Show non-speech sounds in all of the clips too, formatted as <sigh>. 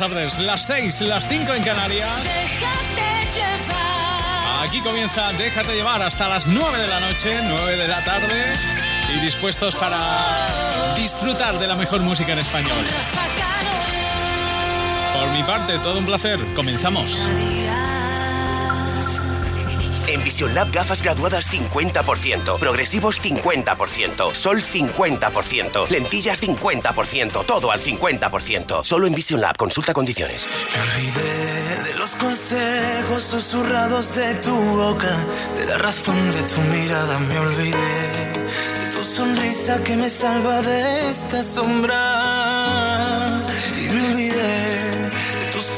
buenas tardes. Las 6, las 5 en Canarias. Aquí comienza Déjate llevar hasta las 9 de la noche, 9 de la tarde. Y dispuestos para disfrutar de la mejor música en español. Por mi parte, todo un placer. Comenzamos. En Vision Lab gafas graduadas 50%, progresivos 50%, sol 50%, lentillas 50%, todo al 50%. Solo en Vision Lab, consulta condiciones. Me olvidé de los consejos susurrados de tu boca, de la razón de tu mirada me olvidé, de tu sonrisa que me salva de esta sombra.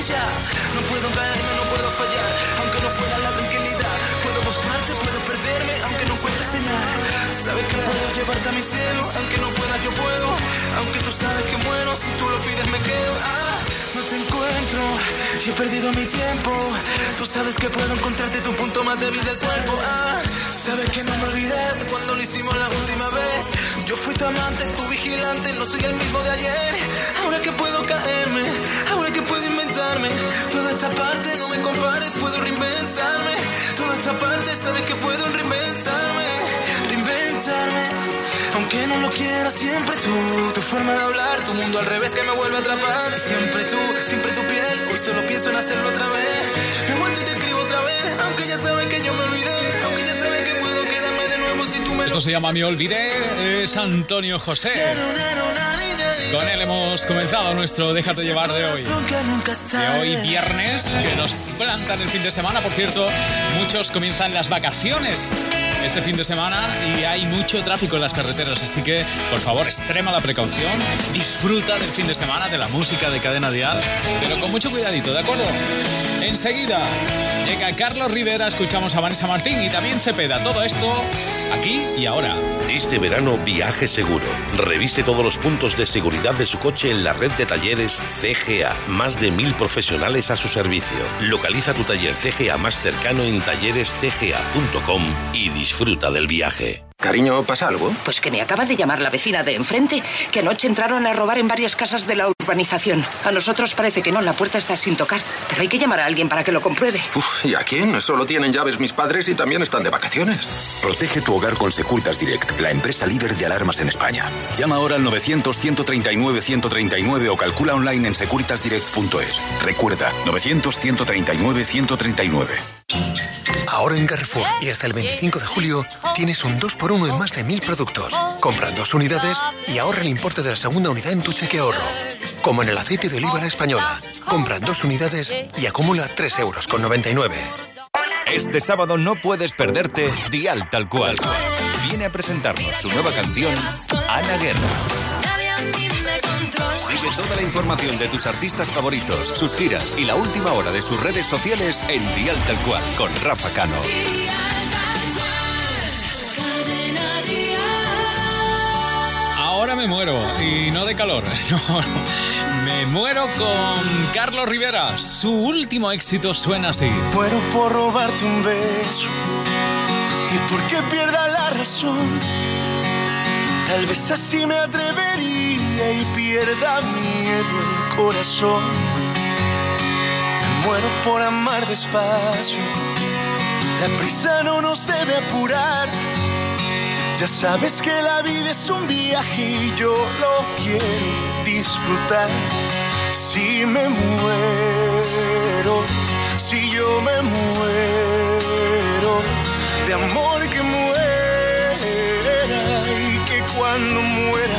No puedo caerme, no puedo fallar, aunque no fuera la tranquilidad. Puedo buscarte, puedo perderme, aunque no encuentre señal. Sabes que puedo llevarte a mi cielo, aunque no pueda, yo puedo. Aunque tú sabes que muero, si tú lo pides, me quedo. Ah, no te encuentro y he perdido mi tiempo. Tú sabes que puedo encontrarte tu punto más débil del cuerpo. Ah, sabes que no me olvidé cuando lo hicimos la última vez. Yo fui tu amante, tu vigilante, no soy el mismo de ayer. Ahora Esta parte sabes que puedo reinventarme, reinventarme. Aunque no lo quiera, siempre tú, tu forma de hablar, tu mundo al revés que me vuelve a atrapar. Siempre tú, siempre tu piel, hoy solo pienso en hacerlo otra vez. Me vuelto y te escribo otra vez, aunque ya sabes que yo me olvidé, aunque ya sabes que puedo quedarme de nuevo si tú me... Esto se llama Me Olvidé, es Antonio José. Con él hemos comenzado nuestro Déjate llevar de hoy. De hoy viernes, que nos plantan el fin de semana. Por cierto, muchos comienzan las vacaciones este fin de semana y hay mucho tráfico en las carreteras, así que por favor extrema la precaución, disfruta del fin de semana, de la música de cadena dial, pero con mucho cuidadito, ¿de acuerdo? Enseguida llega Carlos Rivera, escuchamos a Vanessa Martín y también Cepeda, todo esto aquí y ahora. Este verano viaje seguro. Revise todos los puntos de seguridad de su coche en la red de talleres CGA. Más de mil profesionales a su servicio. Localiza tu taller CGA más cercano en tallerescga.com y disfruta del viaje. Cariño, ¿pasa algo? Pues que me acaba de llamar la vecina de enfrente, que anoche entraron a robar en varias casas de la urbanización. A nosotros parece que no, la puerta está sin tocar. Pero hay que llamar a alguien para que lo compruebe. Uf, ¿y a quién? Solo tienen llaves mis padres y también están de vacaciones. Protege tu hogar con Securitas Direct, la empresa líder de alarmas en España. Llama ahora al 900-139-139 o calcula online en securitasdirect.es. Recuerda, 900-139-139. Ahora en Carrefour y hasta el 25 de julio tienes un 2x1 en más de 1000 productos. Compra dos unidades y ahorra el importe de la segunda unidad en tu cheque ahorro. Como en el aceite de oliva la española. Compra dos unidades y acumula 3 euros con 99. Este sábado no puedes perderte Dial Tal Cual. Viene a presentarnos su nueva canción, Ana Guerra. Sigue toda la información de tus artistas favoritos, sus giras y la última hora de sus redes sociales en Dial Tal Cual con Rafa Cano. Ahora me muero y no de calor. <laughs> No, me muero con Carlos Rivera. Su último éxito suena así. Muero por robarte un beso y porque pierda la razón. Tal vez así me atrevería y pierda miedo el corazón. Me muero por amar despacio. La prisa no nos debe apurar. Ya sabes que la vida es un viaje y yo lo quiero disfrutar. Si me muero, si yo me muero, de amor que muera y que cuando muera,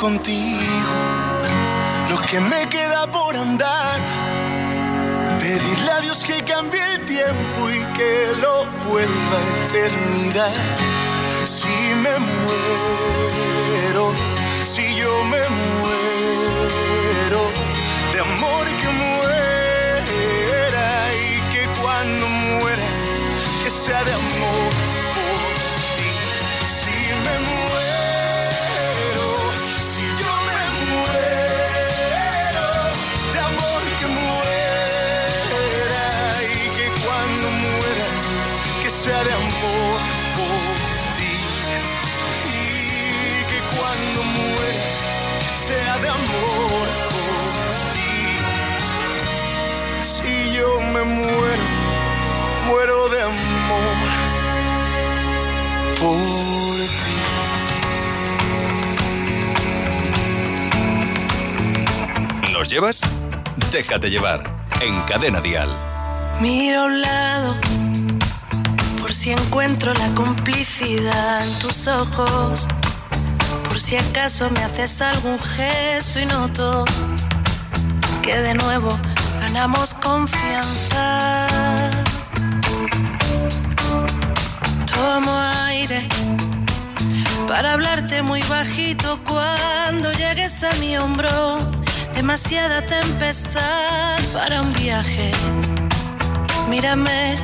contigo, lo que me queda por andar. Pedirle a Dios que cambie el tiempo y que lo vuelva a eternidad. Si me muero, si yo me muero, de amor que muera y que cuando muera, que sea de amor ¿Nos llevas? Déjate llevar en Cadena Dial. Miro a un lado por si encuentro la complicidad en tus ojos. Por si acaso me haces algún gesto y noto que de nuevo ganamos confianza. Tomo aire para hablarte muy bajito cuando llegues a mi hombro. Demasiada tempestad para un viaje. Mírame,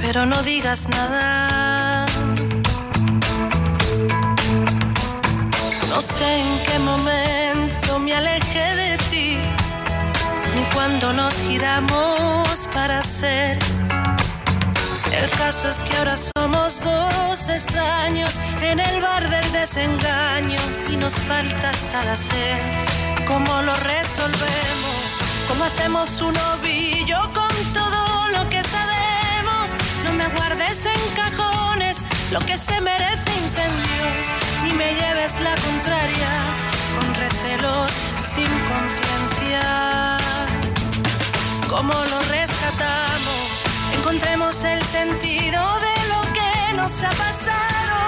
pero no digas nada. No sé en qué momento me alejé de ti. ni cuando nos giramos para ser. El caso es que ahora somos dos extraños en el bar del desengaño y nos falta hasta la sed. ¿Cómo lo resolvemos? ¿Cómo hacemos un ovillo con todo lo que sabemos? No me guardes en cajones lo que se merece incendios, ni me lleves la contraria con recelos sin conciencia. ¿Cómo lo rescatamos? Encontremos el sentido de lo que nos ha pasado.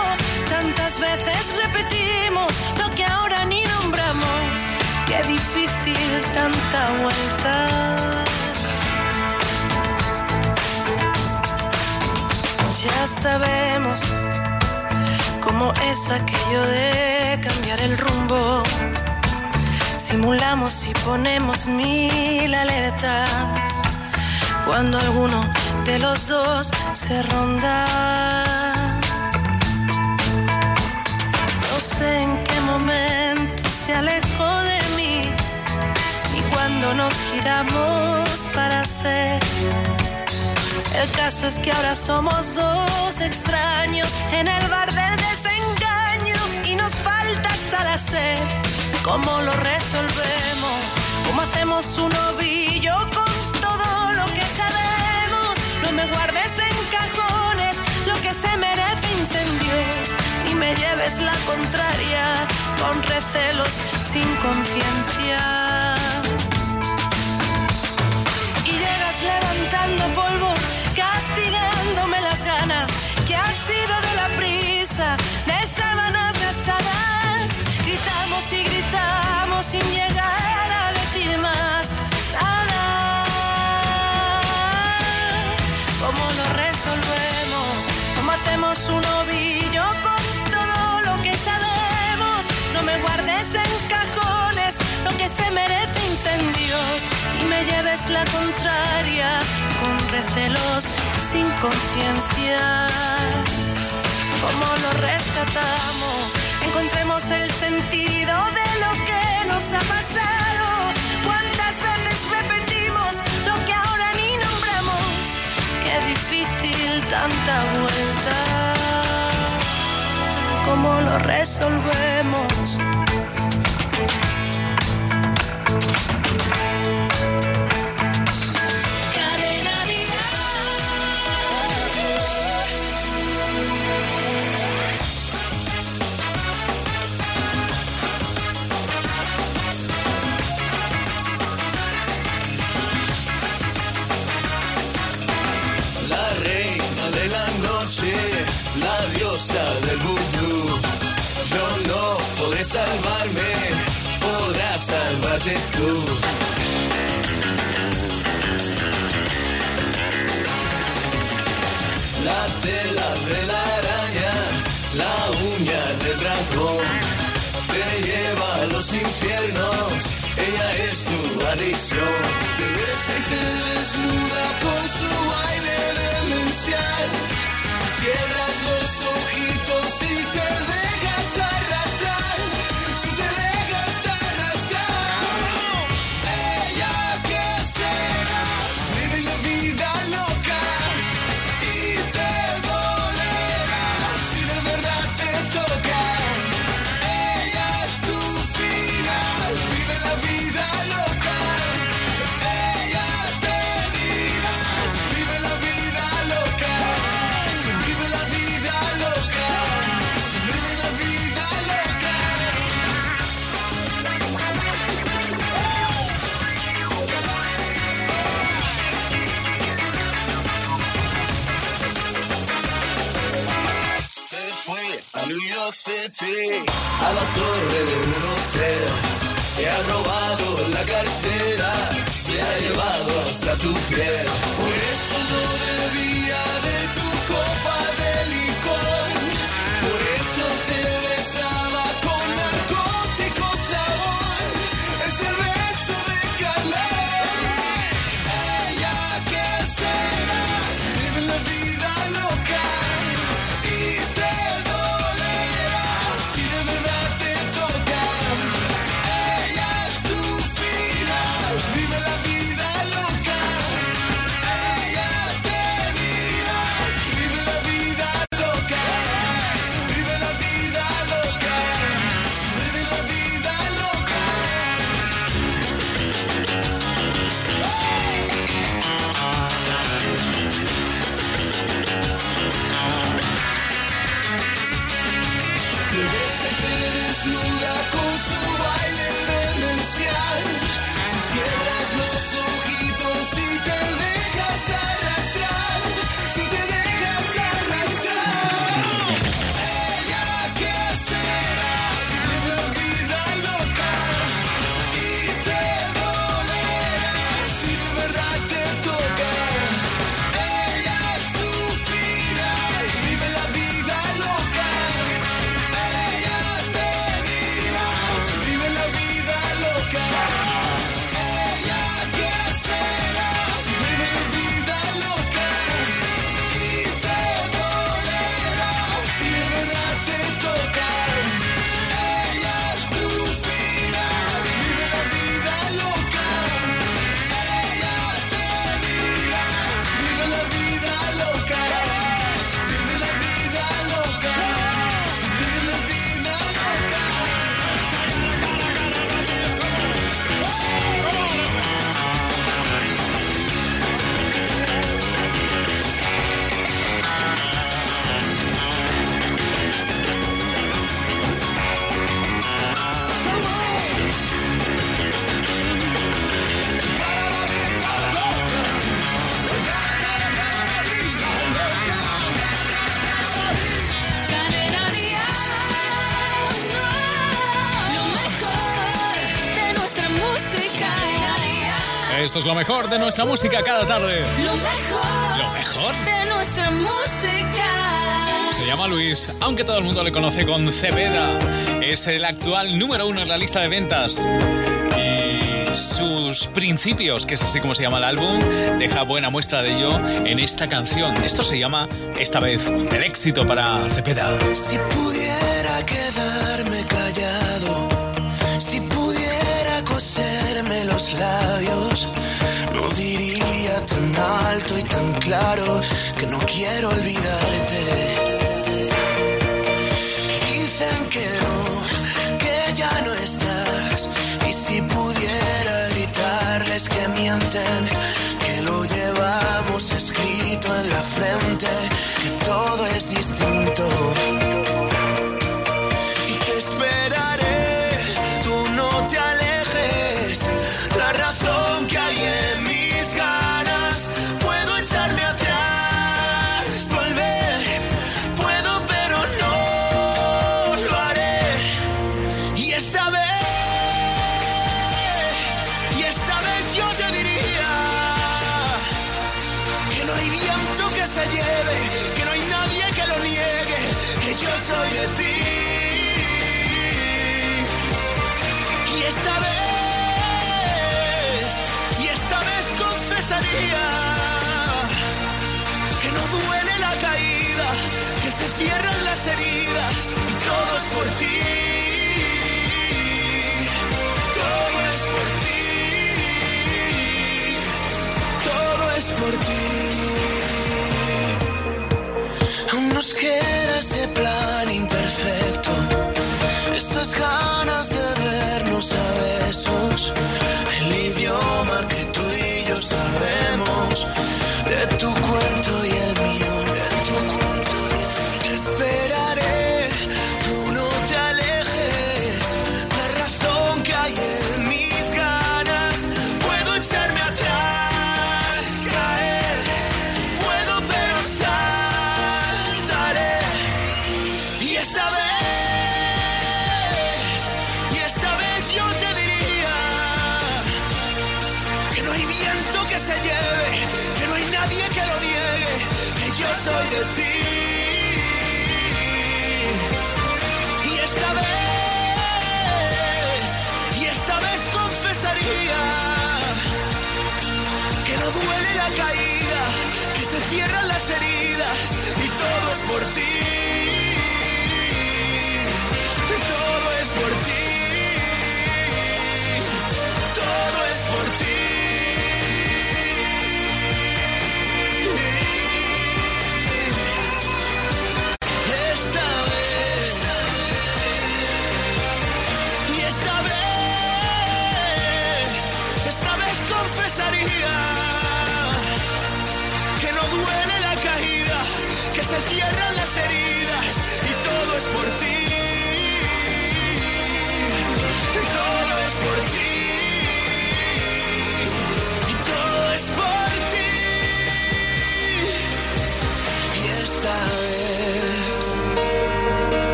Tantas veces repetimos lo que ahora ni nombramos. Qué difícil tanta vuelta. Ya sabemos cómo es aquello de cambiar el rumbo. Simulamos y ponemos mil alertas cuando alguno de los dos se ronda. No sé en qué momento se alejó cuando nos giramos para ser. El caso es que ahora somos dos extraños en el bar del desengaño y nos falta hasta la sed. ¿Cómo lo resolvemos? ¿Cómo hacemos un ovillo con todo lo que sabemos? No me guardes en cajones lo que se merece incendios y me lleves la contraria con recelos sin conciencia. Conciencia. ¿Cómo lo rescatamos? Encontremos el sentido de lo que nos ha pasado. ¿Cuántas veces repetimos lo que ahora ni nombramos? Qué difícil tanta vuelta. ¿Cómo lo resolvemos? Salvarme, podrás salvarte tú. La tela de la araña, la uña del dragón, te lleva a los infiernos, ella es tu adicción. Te besa y te desnuda con su baile demencial. Cierras los ojitos y te City, a la torre de un hotel. Te ha robado la cartera, se ha llevado hasta tu piel. Por eso no debía de Esto es lo mejor de nuestra música cada tarde. Lo mejor. Lo mejor. De nuestra música. Se llama Luis, aunque todo el mundo le conoce con Cepeda. Es el actual número uno en la lista de ventas. Y sus principios, que es así como se llama el álbum, deja buena muestra de ello en esta canción. Esto se llama, esta vez, el éxito para Cepeda. Si pudiera quedarme callado. si pudiera coserme los labios tan alto y tan claro que no quiero olvidarte. Dicen que no, que ya no estás. Y si pudiera gritarles que mienten, que lo llevamos escrito en la frente, que todo es distinto. queda ese plan imperfecto.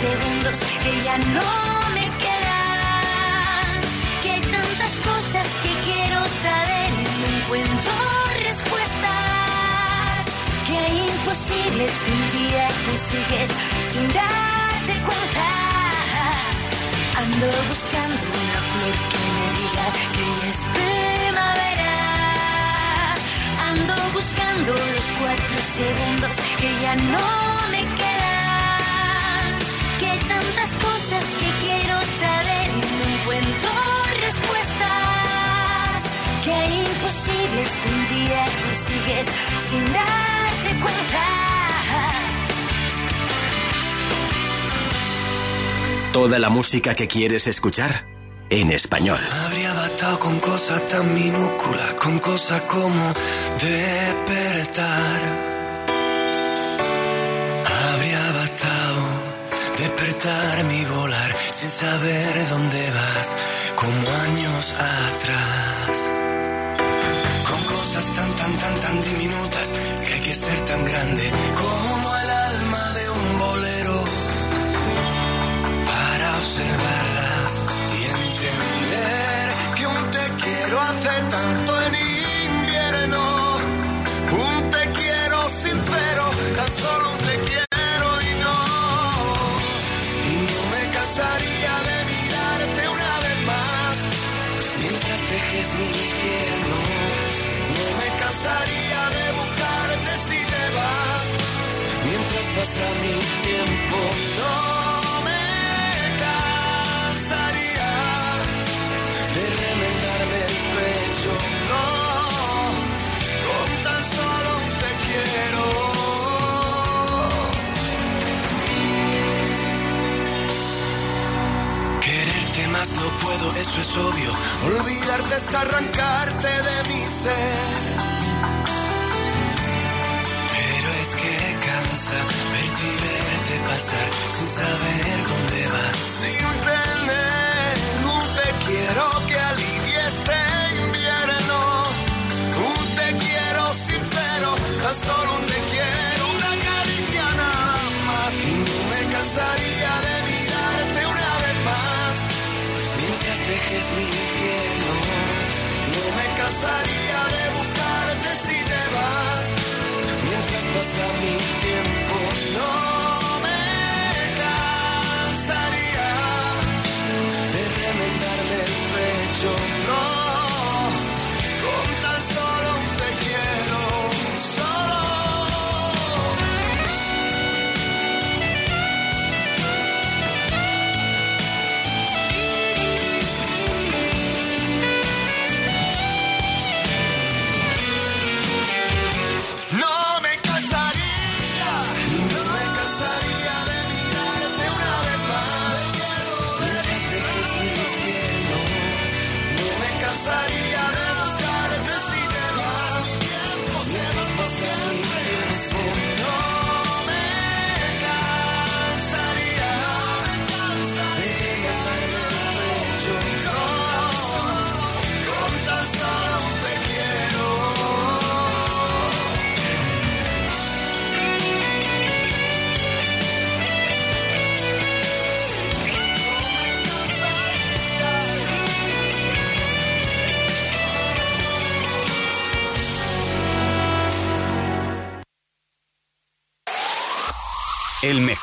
Que ya no me quedan. Que hay tantas cosas que quiero saber y no encuentro respuestas. Que hay imposibles que un día tú sigues sin darte cuenta. Ando buscando una flor que me diga que es primavera. Ando buscando los cuatro segundos que ya no sigues sin darte cuenta. Toda la música que quieres escuchar en español. Habría bastado con cosas tan minúsculas, con cosas como despertar. Habría bastado despertar mi volar sin saber dónde vas, como años atrás. Tan, tan, tan, tan diminutas que hay que ser tan grande como el alma de un bolero para observarlas y entender que un te quiero hace tanto pasa mi tiempo. No me cansaría de remendarme el pecho. No, con tan solo te quiero. Quererte más no puedo, eso es obvio. Olvidarte es arrancarte de mi ser. Sin saber dónde vas. Sin tener un te quiero que alivie este invierno. Un te quiero sincero, tan solo un te quiero, una caricia nada más. No me cansaría de mirarte una vez más mientras tejes mi infierno. No me cansaría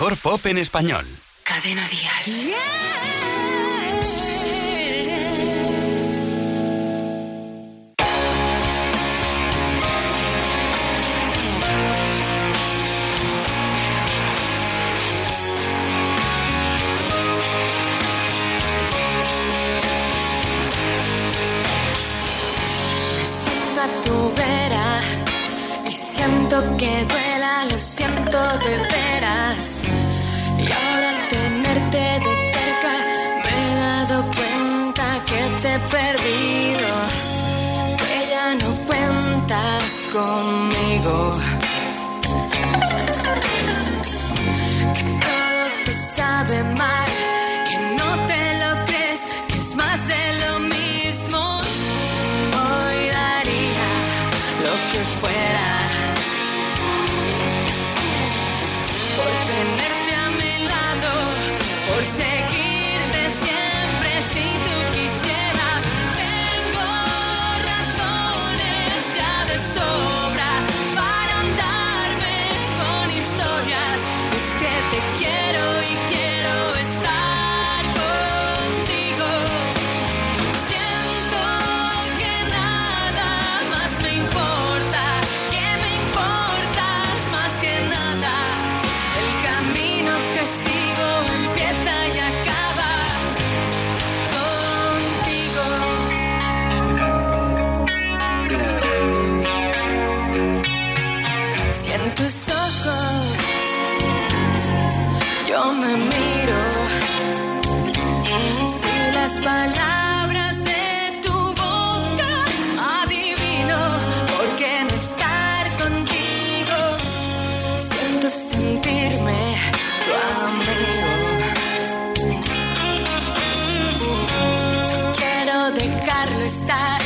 mejor pop en español. Cadena Dial. siento a tu vera y siento que duela, lo siento de veras. Conmigo. Sentirme tu amigo. Quiero dejarlo estar.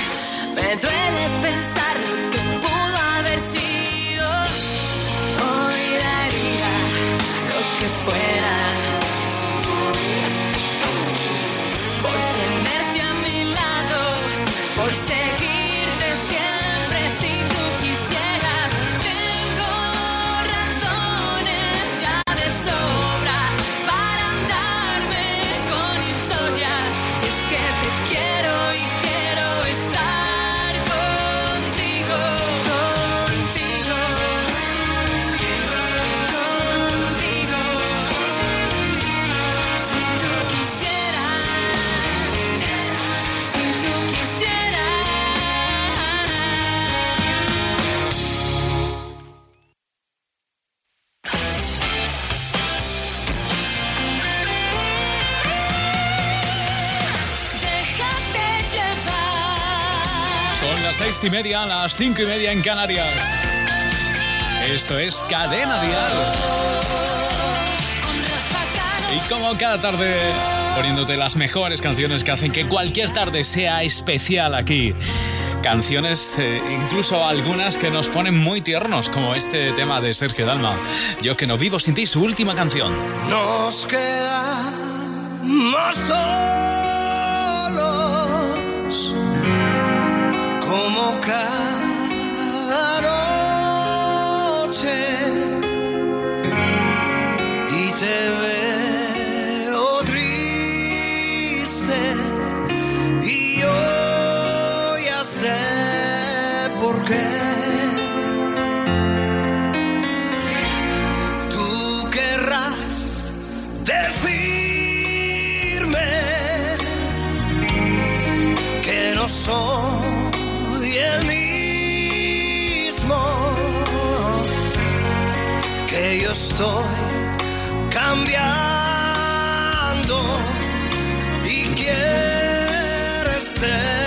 Y media, las cinco y media en Canarias. Esto es Cadena Dial. Y como cada tarde, poniéndote las mejores canciones que hacen que cualquier tarde sea especial aquí. Canciones, eh, incluso algunas que nos ponen muy tiernos, como este tema de Sergio Dalma. Yo que no vivo sin ti, su última canción. Nos quedamos solos cada noche y te veo triste y yo ya sé por qué. Decirme que no soy yo estoy cambiando y quieres terminar.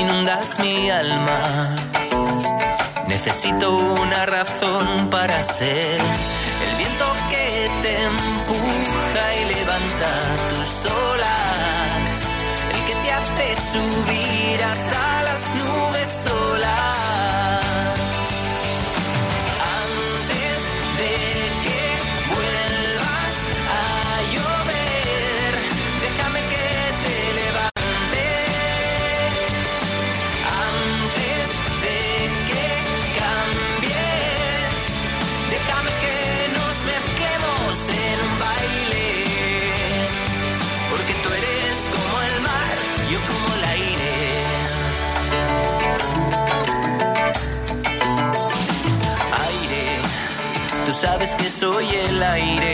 inundas mi alma. Necesito una razón para ser el viento que te empuja y levanta tus olas, el que te hace subir hasta las nubes solas. Sabes que soy el aire,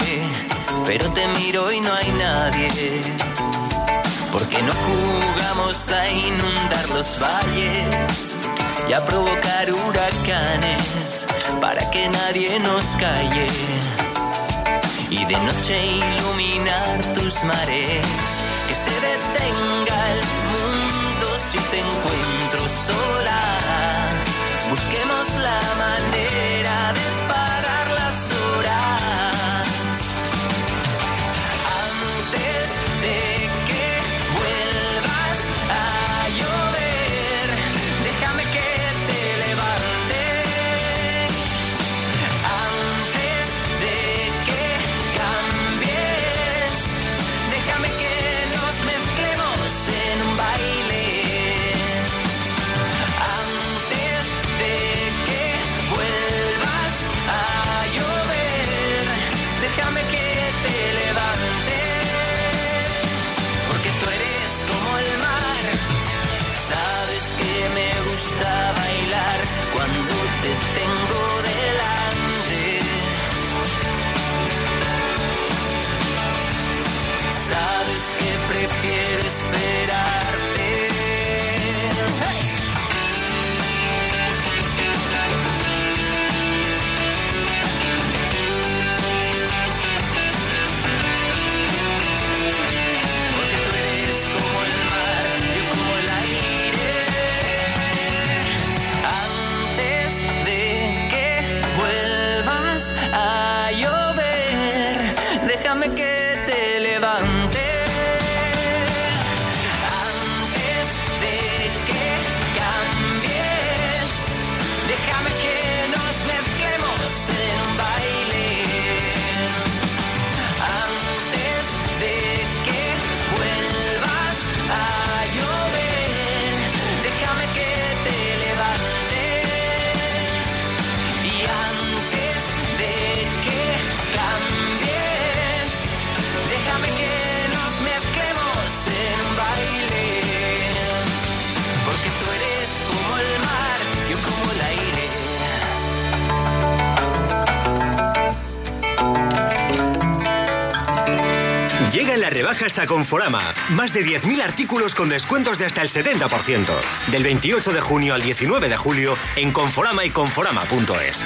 pero te miro y no hay nadie. Porque no jugamos a inundar los valles y a provocar huracanes para que nadie nos calle. Y de noche iluminar tus mares, que se detenga el mundo si te encuentro sola. Busquemos la manera rebajas a Conforama. Más de 10.000 artículos con descuentos de hasta el 70%. Del 28 de junio al 19 de julio en Conforama y Conforama.es.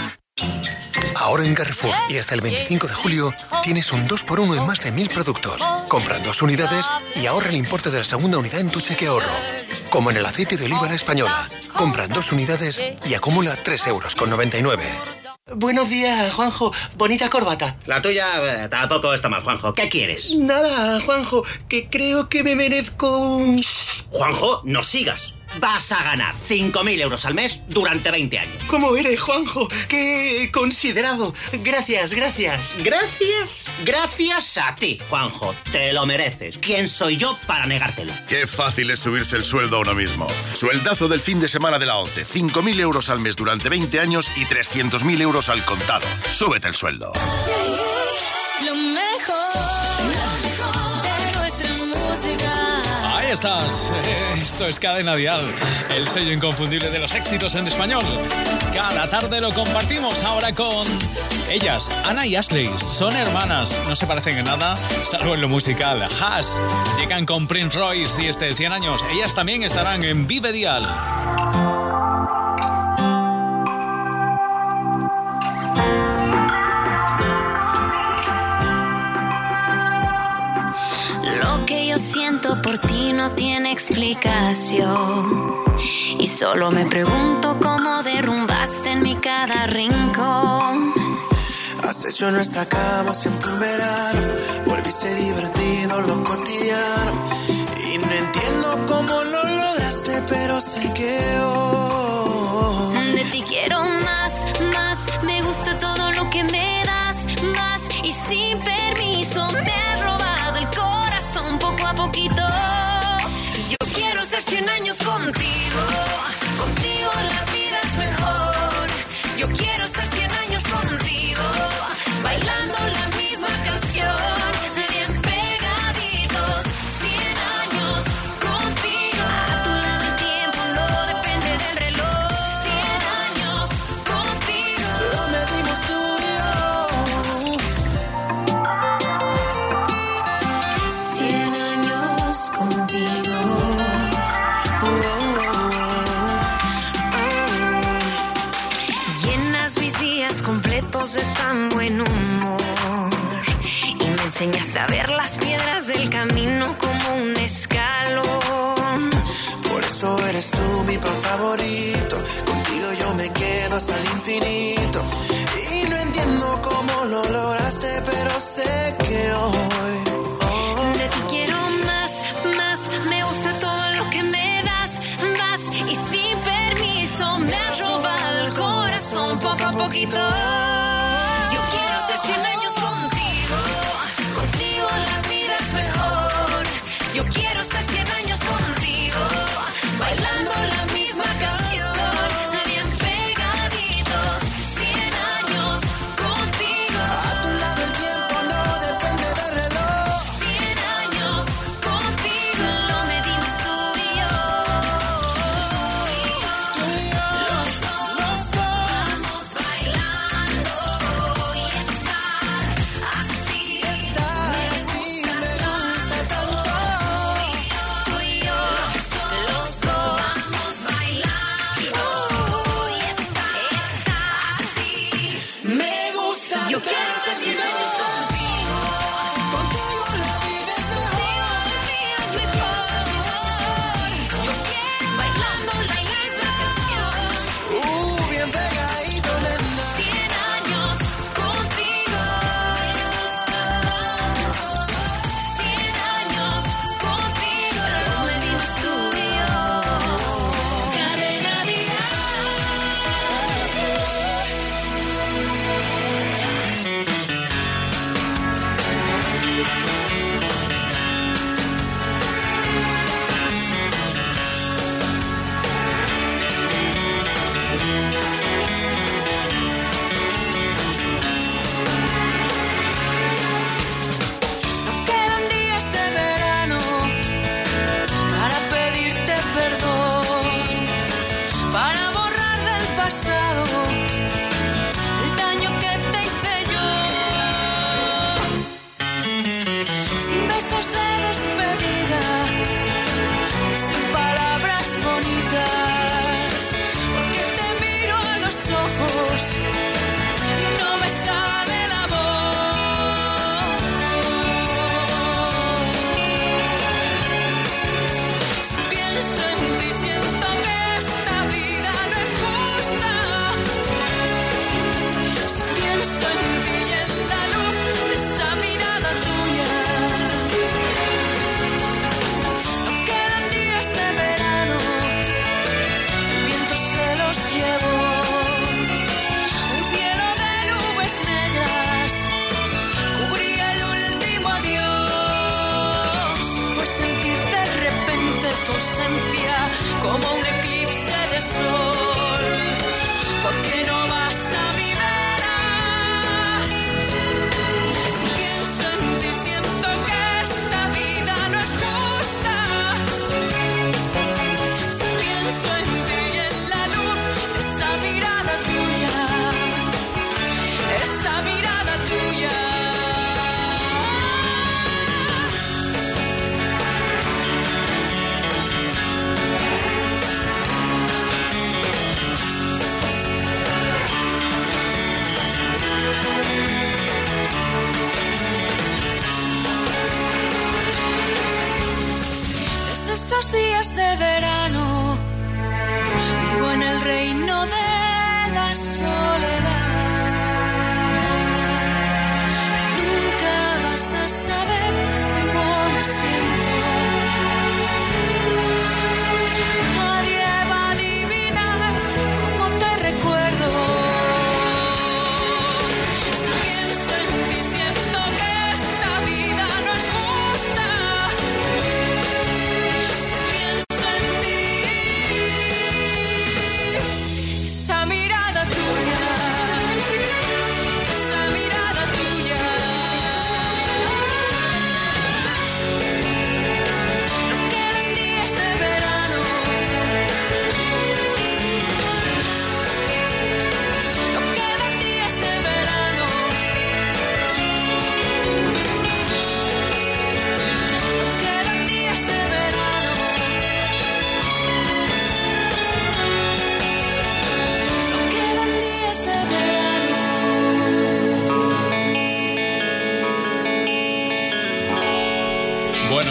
Ahora en Carrefour y hasta el 25 de julio tienes un 2x1 en más de 1.000 productos. Compra dos unidades y ahorra el importe de la segunda unidad en tu cheque ahorro. Como en el aceite de oliva la española. Compra dos unidades y acumula 3 euros con 99. Buenos días, Juanjo. Bonita corbata. La tuya eh, tampoco está mal, Juanjo. ¿Qué quieres? Nada, Juanjo, que creo que me merezco un... Juanjo, no sigas. Vas a ganar 5.000 euros al mes durante 20 años. ¿Cómo eres, Juanjo? Qué considerado. Gracias, gracias. ¿Gracias? Gracias a ti, Juanjo. Te lo mereces. ¿Quién soy yo para negártelo? Qué fácil es subirse el sueldo ahora mismo. Sueldazo del fin de semana de la 11. 5.000 euros al mes durante 20 años y 300.000 euros al contado. Súbete el sueldo. Lo mejor Ahí estás. <laughs> Esto es Cadena Dial, el sello inconfundible de los éxitos en español. Cada tarde lo compartimos ahora con ellas, Ana y Ashley. Son hermanas, no se parecen en nada, salvo en lo musical. Hash llegan con Prince Royce y este de 100 años. Ellas también estarán en Vive Dial. No tiene explicación. Y solo me pregunto cómo derrumbaste en mi cada rincón. Has hecho nuestra cama siempre un verano. Volviste divertido lo cotidiano. Y no entiendo cómo lo lograste, pero sé que hoy. De ti quiero más, más. Me gusta todo lo que me das, más. Y sin permiso me has robado el corazón poco a poquito. 100 años. Contigo quedo hasta el infinito. Y no entiendo cómo lo lograste, pero sé que hoy. oh, De ti quiero más, más. Me gusta todo lo que me das, más. Y sin permiso me has robado el corazón poco a poquito.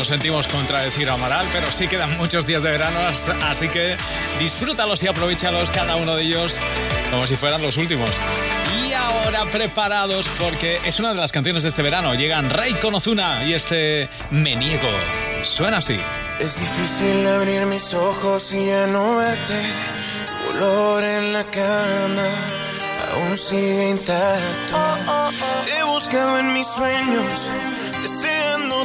Sentimos contradecir a Amaral, pero sí quedan muchos días de verano, as- así que disfrútalos y aprovechalos cada uno de ellos como si fueran los últimos. Y ahora preparados porque es una de las canciones de este verano. Llegan Rey con Ozuna y este Me Niego. Suena así. Es difícil abrir mis ojos y ya no verte. Tu olor en la cama aún sigue intacto. Te he buscado en mis sueños,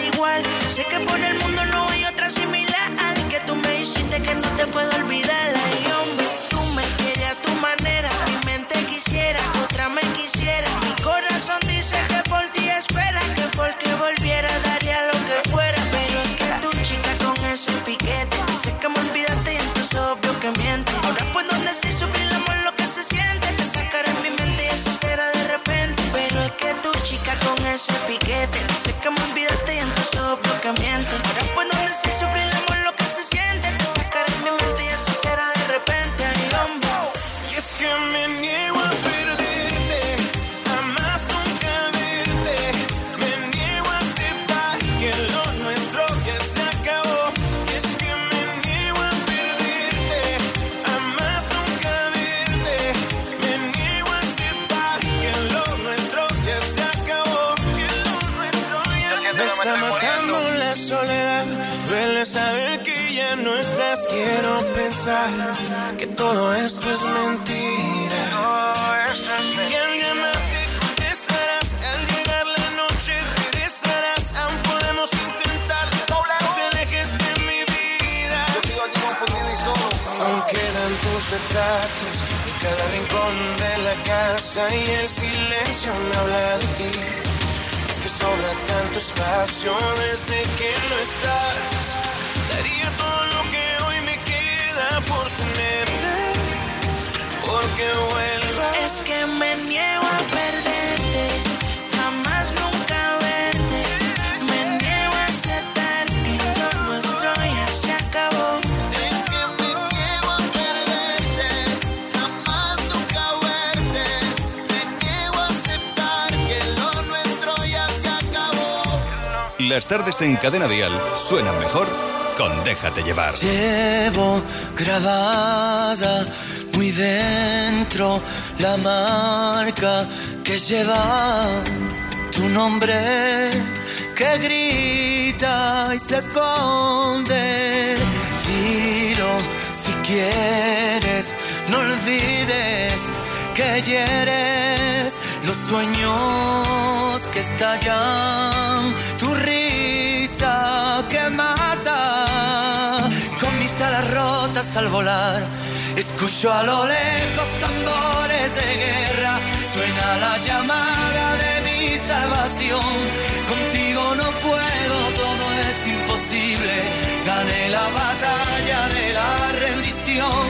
igual. Sé que por el mundo obvio Quiero pensar que todo esto es mentira. Y al llamarte contestarás. Al llegar la noche regresarás. Aún podemos intentar. No te alejes de mi vida. Aún quedan tus retratos en cada rincón de la casa y el silencio me habla de ti. Es que sobra tanto espacio desde que no estás. que. Es que me niego a perderte, jamás nunca verte. Me niego a aceptar que lo nuestro ya se acabó. Es que me niego a perderte, jamás nunca verte. Me niego a aceptar que lo nuestro ya se acabó. Las tardes en Cadena Dial suenan mejor con Déjate llevar. Llevo grabada muy dentro la marca que lleva tu nombre que grita y se esconde. Dilo si quieres, no olvides que hieres los sueños que estallan, tu risa que mata, con mis alas rotas al volar. Escucho a lo lejos tambores de guerra, suena la llamada de mi salvación. Contigo no puedo, todo es imposible. Gané la batalla de la rendición.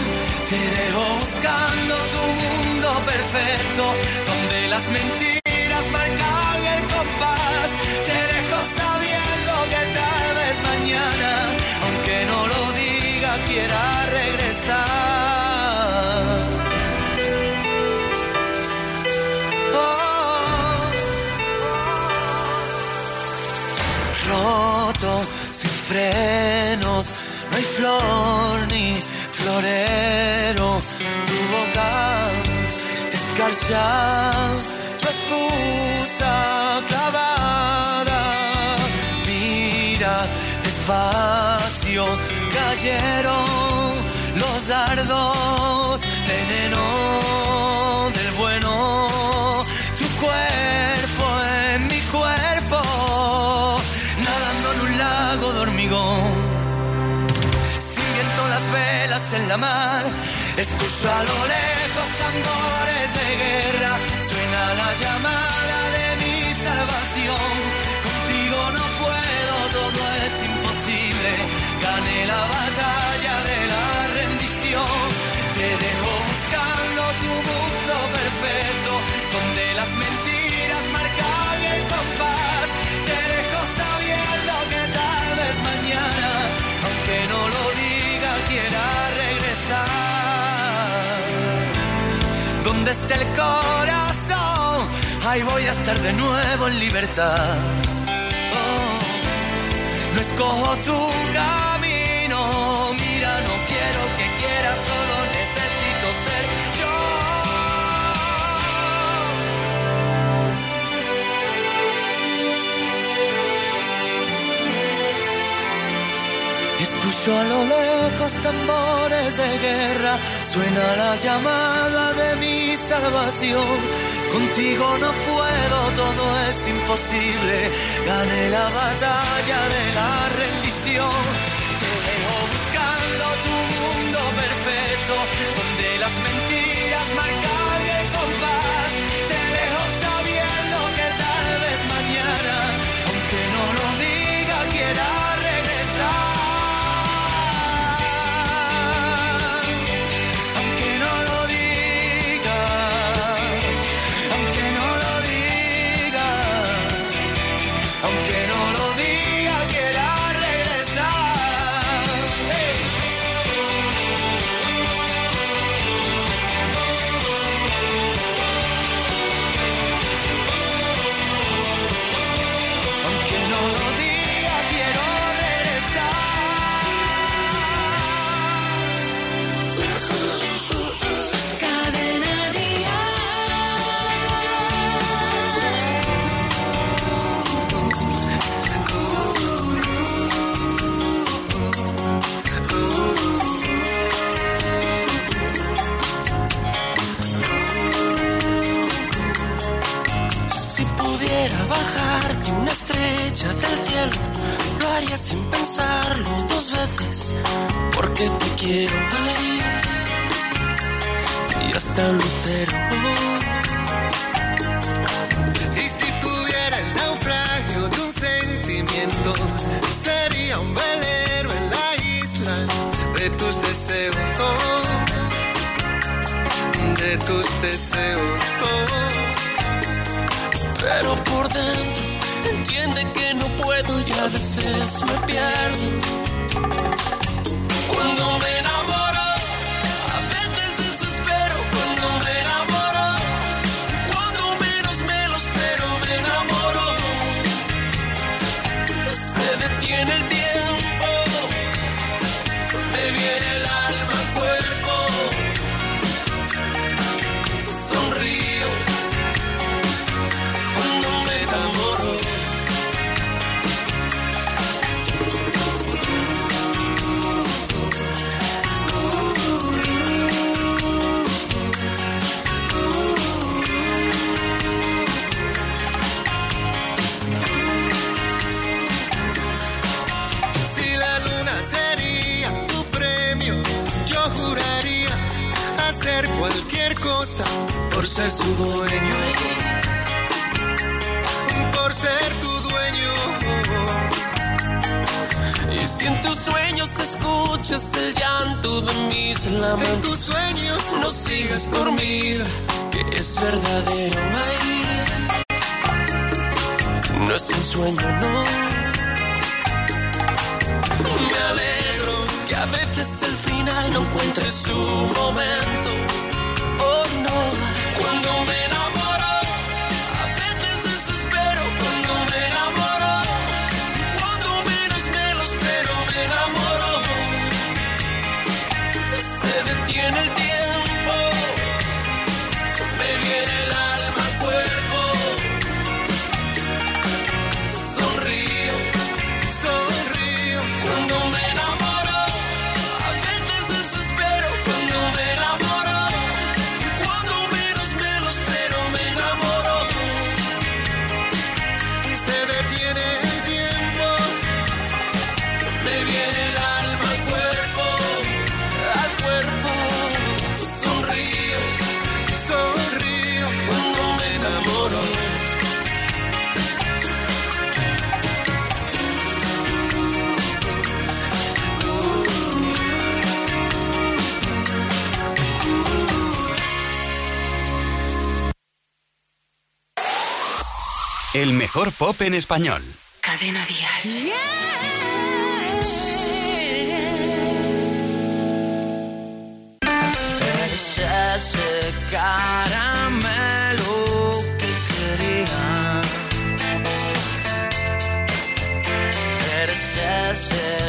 Te dejo buscando tu mundo perfecto, donde las mentiras marcan el compás. Te dejo sabiendo que tal vez mañana, aunque no lo diga, quiera Sin frenos, no hay flor ni florero. Tu boca descarga, tu excusa clavada. Mira despacio, cayeron los dardos, veneno del bueno. Tu cuerpo la mar, escucho a lo lejos tambores de guerra, suena la llamada El corazón, ahí voy a estar de nuevo en libertad. Oh, no escojo tu camino, Escucho a lo lejos tambores de guerra, suena la llamada de mi salvación. Contigo no puedo, todo es imposible. Gané la batalla de la rendición. Te dejo buscando tu mundo perfecto, donde las mentiras marcan el compás. Te dejo sabiendo que tal vez mañana, aunque no lo diga, quiera En tus sueños no sigas dormida, que es verdadero. No es un sueño, no El mejor pop en español. Cadena Díaz. Yeah. Es caramelo que quería. Eres ese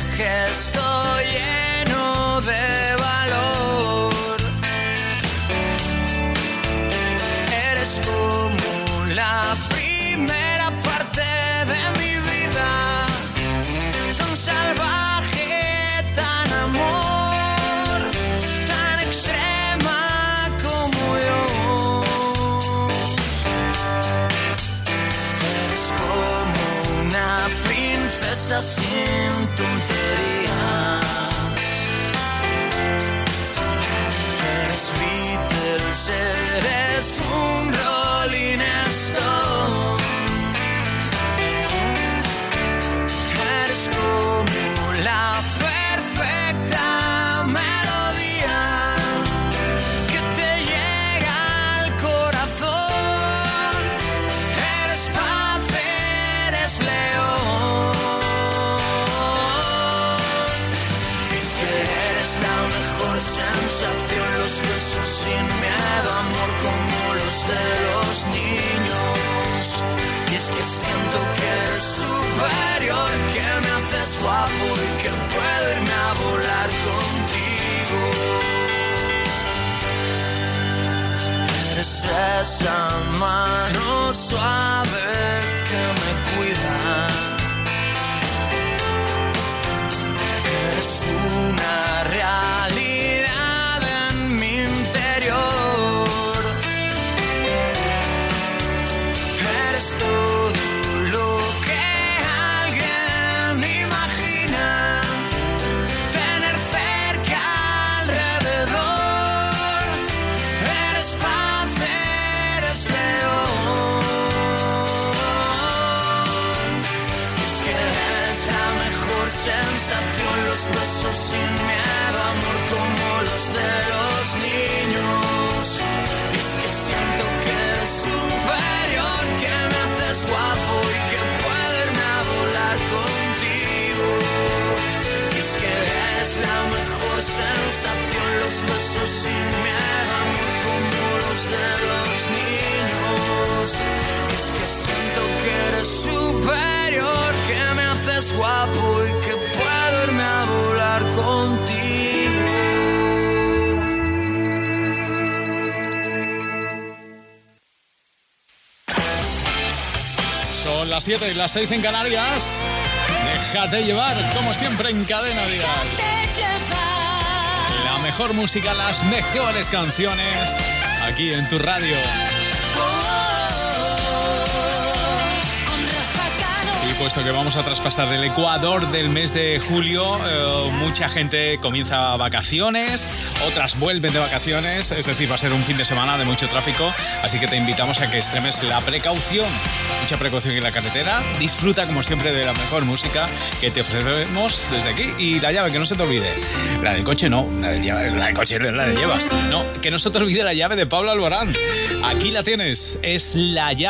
esa mano suave. y las 6 en Canarias. Déjate llevar, como siempre en cadena La mejor música, las mejores canciones, aquí en tu radio. Y puesto que vamos a traspasar el Ecuador del mes de julio, eh, mucha gente comienza vacaciones otras vuelven de vacaciones, es decir, va a ser un fin de semana de mucho tráfico, así que te invitamos a que extremes la precaución, mucha precaución en la carretera, disfruta como siempre de la mejor música que te ofrecemos desde aquí. Y la llave, que no se te olvide, la del coche no, la del, la del coche la de llevas, no, que no se te olvide la llave de Pablo Alborán, aquí la tienes, es la llave